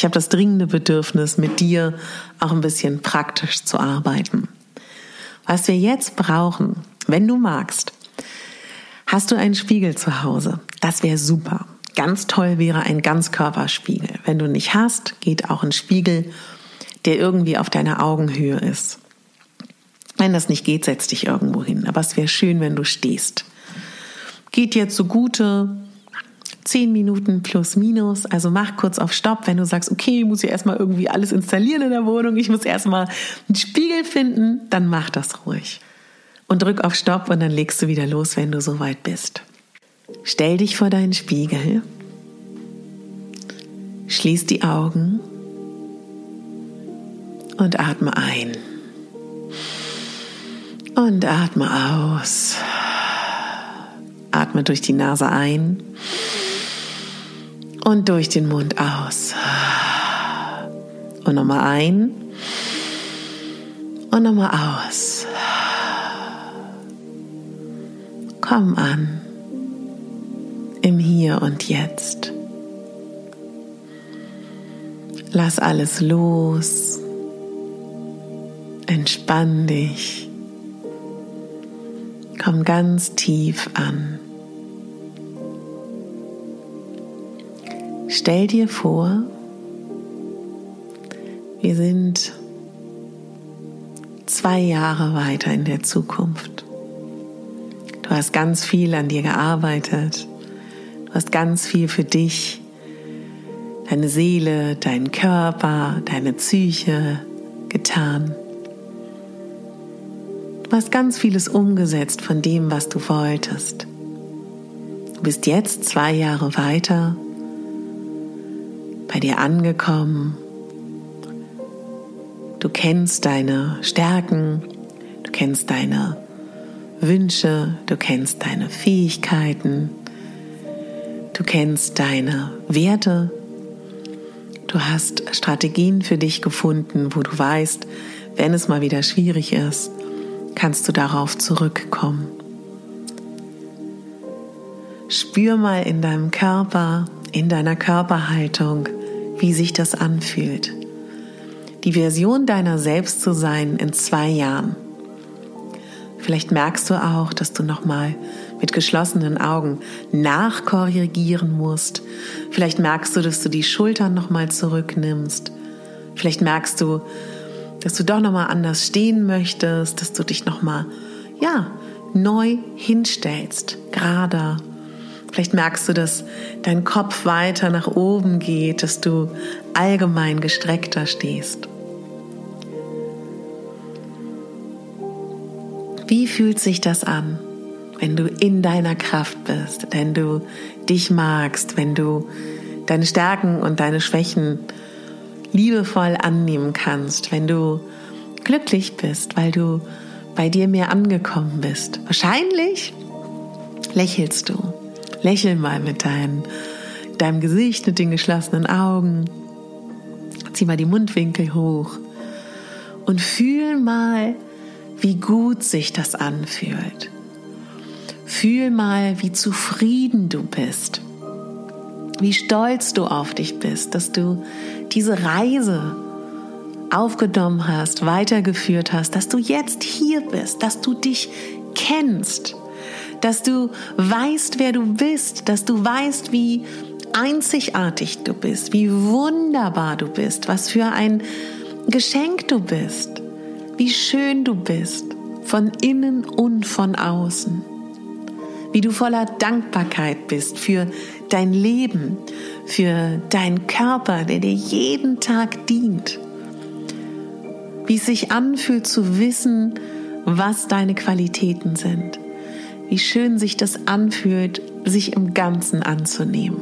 Ich habe das dringende Bedürfnis, mit dir auch ein bisschen praktisch zu arbeiten. Was wir jetzt brauchen, wenn du magst, hast du einen Spiegel zu Hause. Das wäre super. Ganz toll wäre ein Ganzkörperspiegel. Wenn du nicht hast, geht auch ein Spiegel, der irgendwie auf deiner Augenhöhe ist. Wenn das nicht geht, setz dich irgendwo hin. Aber es wäre schön, wenn du stehst. Geht dir zugute, zehn Minuten plus minus. Also mach kurz auf Stopp, wenn du sagst, okay, ich muss ja erstmal irgendwie alles installieren in der Wohnung, ich muss erstmal einen Spiegel finden, dann mach das ruhig. Und drück auf Stopp und dann legst du wieder los, wenn du soweit bist. Stell dich vor deinen Spiegel, schließ die Augen und atme ein. Und atme aus. Atme durch die Nase ein und durch den Mund aus. Und nochmal ein und nochmal aus. Komm an im Hier und Jetzt. Lass alles los. Entspann dich. Komm ganz tief an. Stell dir vor, wir sind zwei Jahre weiter in der Zukunft. Du hast ganz viel an dir gearbeitet. Du hast ganz viel für dich, deine Seele, deinen Körper, deine Psyche getan. Du hast ganz vieles umgesetzt von dem, was du wolltest. Du bist jetzt zwei Jahre weiter bei dir angekommen. Du kennst deine Stärken, du kennst deine Wünsche, du kennst deine Fähigkeiten, du kennst deine Werte, du hast Strategien für dich gefunden, wo du weißt, wenn es mal wieder schwierig ist, kannst du darauf zurückkommen. Spür mal in deinem Körper, in deiner Körperhaltung, wie sich das anfühlt. Die Version deiner selbst zu sein in zwei Jahren. Vielleicht merkst du auch, dass du nochmal mit geschlossenen Augen nachkorrigieren musst. Vielleicht merkst du, dass du die Schultern nochmal zurücknimmst. Vielleicht merkst du, dass du doch nochmal anders stehen möchtest, dass du dich nochmal, ja, neu hinstellst, gerader Vielleicht merkst du, dass dein Kopf weiter nach oben geht, dass du allgemein gestreckter stehst. Wie fühlt sich das an, wenn du in deiner Kraft bist, wenn du dich magst, wenn du deine Stärken und deine Schwächen liebevoll annehmen kannst, wenn du glücklich bist, weil du bei dir mehr angekommen bist? Wahrscheinlich lächelst du. Lächel mal mit dein, deinem Gesicht, mit den geschlossenen Augen. Zieh mal die Mundwinkel hoch und fühl mal, wie gut sich das anfühlt. Fühl mal, wie zufrieden du bist, wie stolz du auf dich bist, dass du diese Reise aufgenommen hast, weitergeführt hast, dass du jetzt hier bist, dass du dich kennst, dass du weißt, wer du bist, dass du weißt, wie einzigartig du bist, wie wunderbar du bist, was für ein Geschenk du bist, wie schön du bist, von innen und von außen, wie du voller Dankbarkeit bist für dein Leben, für deinen Körper, der dir jeden Tag dient, wie es sich anfühlt zu wissen, was deine Qualitäten sind, wie schön sich das anfühlt, sich im Ganzen anzunehmen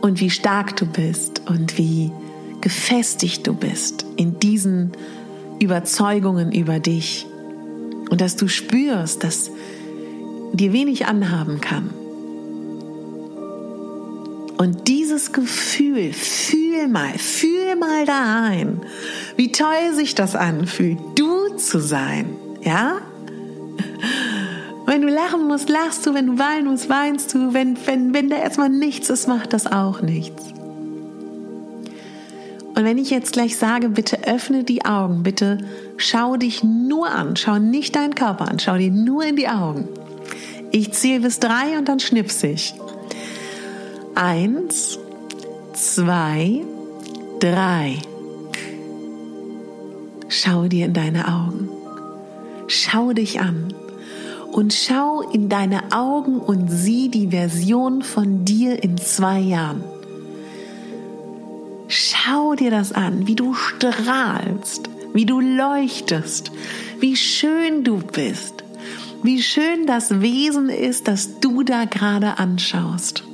und wie stark du bist und wie gefestigt du bist in diesen Überzeugungen über dich und dass du spürst, dass dir wenig anhaben kann. Und dieses Gefühl, fühl mal, fühl mal da rein, wie toll sich das anfühlt, du zu sein, ja? Wenn du lachen musst, lachst du, wenn du weinen musst, weinst du, wenn, wenn, wenn da erstmal nichts ist, macht das auch nichts. Und wenn ich jetzt gleich sage, bitte öffne die Augen, bitte schau dich nur an, schau nicht deinen Körper an, schau dir nur in die Augen. Ich zähle bis drei und dann schnipse ich. Eins, zwei, drei. Schau dir in deine Augen. Schau dich an und schau in deine Augen und sieh die Version von dir in zwei Jahren. Schau dir das an, wie du strahlst, wie du leuchtest, wie schön du bist, wie schön das Wesen ist, das du da gerade anschaust.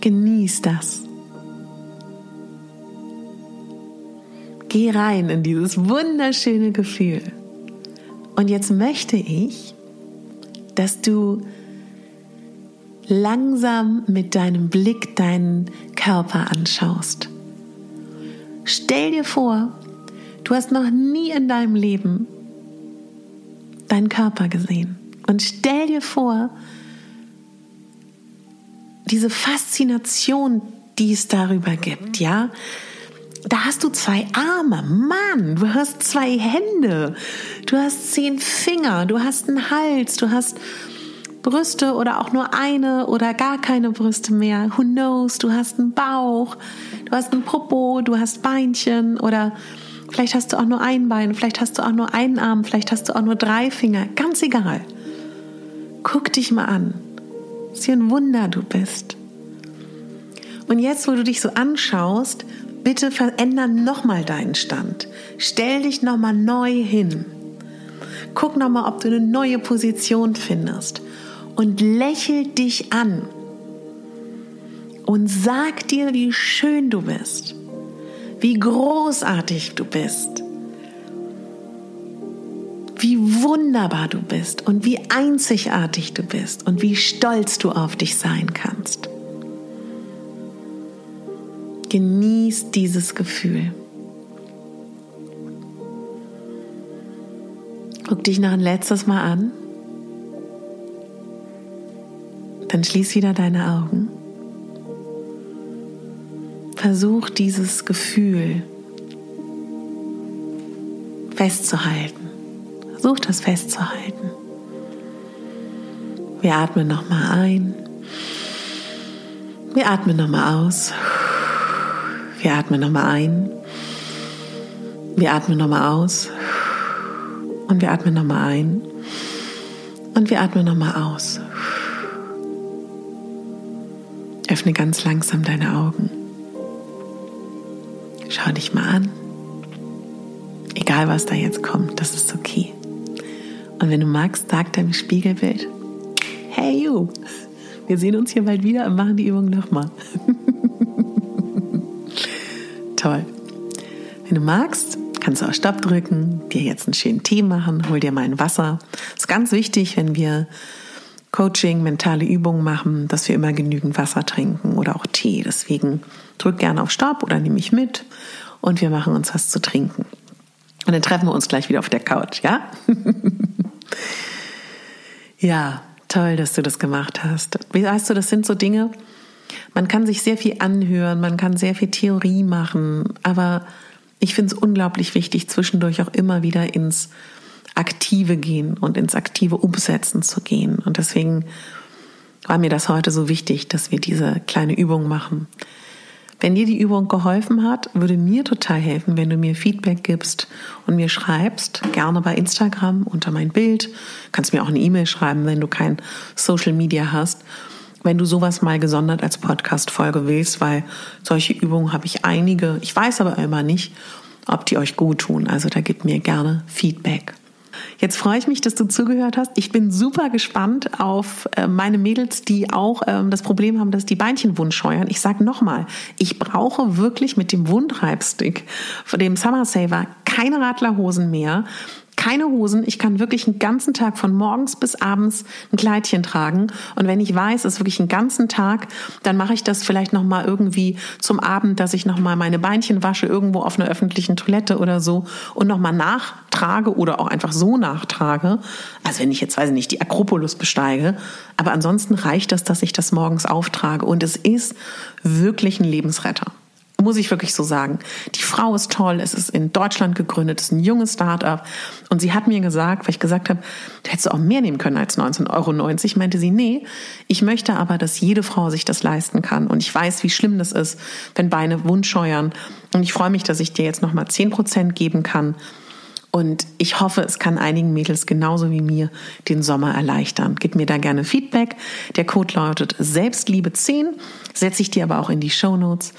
Genieß das. Geh rein in dieses wunderschöne Gefühl. Und jetzt möchte ich, dass du langsam mit deinem Blick deinen Körper anschaust. Stell dir vor, du hast noch nie in deinem Leben deinen Körper gesehen. Und stell dir vor, diese Faszination, die es darüber gibt, ja? Da hast du zwei Arme, Mann, du hast zwei Hände, du hast zehn Finger, du hast einen Hals, du hast Brüste oder auch nur eine oder gar keine Brüste mehr. Who knows? Du hast einen Bauch, du hast einen Popo, du hast Beinchen oder vielleicht hast du auch nur ein Bein, vielleicht hast du auch nur einen Arm, vielleicht hast du auch nur drei Finger. Ganz egal. Guck dich mal an. Was für ein Wunder du bist. Und jetzt, wo du dich so anschaust, bitte veränder nochmal deinen Stand. Stell dich nochmal neu hin. Guck nochmal, ob du eine neue Position findest und lächel dich an und sag dir, wie schön du bist, wie großartig du bist, wie wunderbar du bist und wie einzigartig du bist und wie stolz du auf dich sein kannst. Genieß dieses Gefühl. Guck dich noch ein letztes Mal an. Dann schließ wieder deine Augen. Versuch dieses Gefühl festzuhalten. Versuch das festzuhalten. Wir atmen nochmal ein. Wir atmen nochmal aus. Wir atmen nochmal ein. Wir atmen nochmal aus. Und wir atmen nochmal ein. Und wir atmen nochmal aus. Öffne ganz langsam deine Augen. Schau dich mal an. Egal, was da jetzt kommt, das ist okay. Und wenn du magst, sag deinem Spiegelbild, hey you, wir sehen uns hier bald wieder und machen die Übung nochmal. Toll. Wenn du magst, kannst du auch Stopp drücken, dir jetzt einen schönen Tee machen, hol dir mal ein Wasser. Ist ganz wichtig, wenn wir Coaching, mentale Übungen machen, dass wir immer genügend Wasser trinken oder auch Tee. Deswegen drück gerne auf Stopp oder nehme ich mit und wir machen uns was zu trinken. Und dann treffen wir uns gleich wieder auf der Couch, ja? Ja, toll, dass du das gemacht hast. Wie weißt du, das sind so Dinge, man kann sich sehr viel anhören, man kann sehr viel Theorie machen, aber ich finde es unglaublich wichtig, zwischendurch auch immer wieder ins Aktive gehen und ins aktive Umsetzen zu gehen. Und deswegen war mir das heute so wichtig, dass wir diese kleine Übung machen. Wenn dir die Übung geholfen hat, würde mir total helfen, wenn du mir Feedback gibst und mir schreibst, gerne bei Instagram unter mein Bild. Kannst mir auch eine E-Mail schreiben, wenn du kein Social Media hast. Wenn du sowas mal gesondert als Podcast-Folge willst, weil solche Übungen habe ich einige. Ich weiß aber immer nicht, ob die euch gut tun. Also da gib mir gerne Feedback. Jetzt freue ich mich, dass du zugehört hast. Ich bin super gespannt auf äh, meine Mädels, die auch ähm, das Problem haben, dass die Beinchen wund scheuern. Ich sage nochmal, ich brauche wirklich mit dem Wundreibstick, dem Summer Saver, keine Radlerhosen mehr keine Hosen. Ich kann wirklich einen ganzen Tag von morgens bis abends ein Kleidchen tragen. Und wenn ich weiß, es ist wirklich einen ganzen Tag, dann mache ich das vielleicht noch mal irgendwie zum Abend, dass ich noch mal meine Beinchen wasche irgendwo auf einer öffentlichen Toilette oder so und noch mal nachtrage oder auch einfach so nachtrage. Also wenn ich jetzt weiß ich nicht die Akropolis besteige, aber ansonsten reicht das, dass ich das morgens auftrage und es ist wirklich ein Lebensretter muss ich wirklich so sagen. Die Frau ist toll, es ist in Deutschland gegründet, es ist ein junges Start-up. Und sie hat mir gesagt, weil ich gesagt habe, du hättest auch mehr nehmen können als 19,90 Euro, meinte sie, nee, ich möchte aber, dass jede Frau sich das leisten kann. Und ich weiß, wie schlimm das ist, wenn Beine wundscheuern. Und ich freue mich, dass ich dir jetzt nochmal 10 Prozent geben kann. Und ich hoffe, es kann einigen Mädels genauso wie mir den Sommer erleichtern. Gib mir da gerne Feedback. Der Code lautet Selbstliebe10. Setze ich dir aber auch in die Show Notes.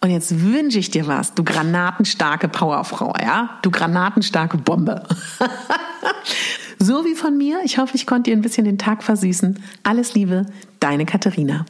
Und jetzt wünsche ich dir was, du granatenstarke Powerfrau, ja? Du granatenstarke Bombe. so wie von mir. Ich hoffe, ich konnte dir ein bisschen den Tag versüßen. Alles Liebe, deine Katharina.